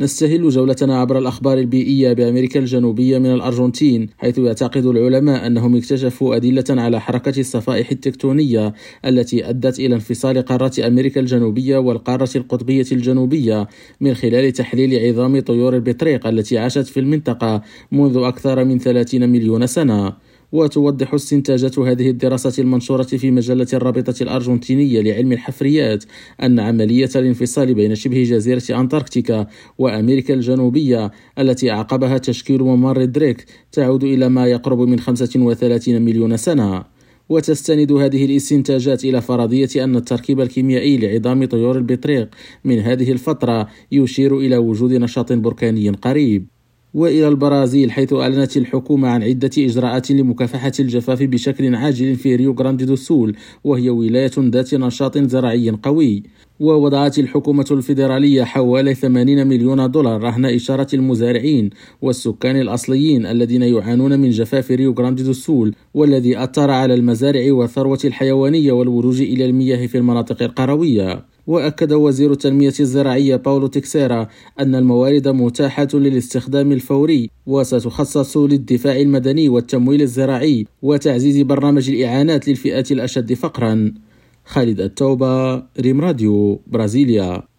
نستهل جولتنا عبر الأخبار البيئية بأمريكا الجنوبية من الأرجنتين حيث يعتقد العلماء أنهم اكتشفوا أدلة على حركة الصفائح التكتونية التي أدت إلى انفصال قارة أمريكا الجنوبية والقارة القطبية الجنوبية من خلال تحليل عظام طيور البطريق التي عاشت في المنطقة منذ أكثر من 30 مليون سنة. وتوضح استنتاجات هذه الدراسة المنشورة في مجلة الرابطة الأرجنتينية لعلم الحفريات أن عملية الانفصال بين شبه جزيرة أنتاركتيكا وأمريكا الجنوبية التي أعقبها تشكيل ممر دريك تعود إلى ما يقرب من 35 مليون سنة. وتستند هذه الاستنتاجات إلى فرضية أن التركيب الكيميائي لعظام طيور البطريق من هذه الفترة يشير إلى وجود نشاط بركاني قريب. وإلى البرازيل حيث أعلنت الحكومة عن عدة إجراءات لمكافحة الجفاف بشكل عاجل في ريو غراندي دو سول وهي ولاية ذات نشاط زراعي قوي. ووضعت الحكومة الفيدرالية حوالي 80 مليون دولار رهن إشارة المزارعين والسكان الأصليين الذين يعانون من جفاف ريو غراندي دو سول والذي أثر على المزارع والثروة الحيوانية والولوج إلى المياه في المناطق القروية. وأكد وزير التنمية الزراعية باولو تكسيرا أن الموارد متاحة للاستخدام الفوري وستخصص للدفاع المدني والتمويل الزراعي وتعزيز برنامج الإعانات للفئات الأشد فقرا. خالد التوبة ريم راديو برازيليا.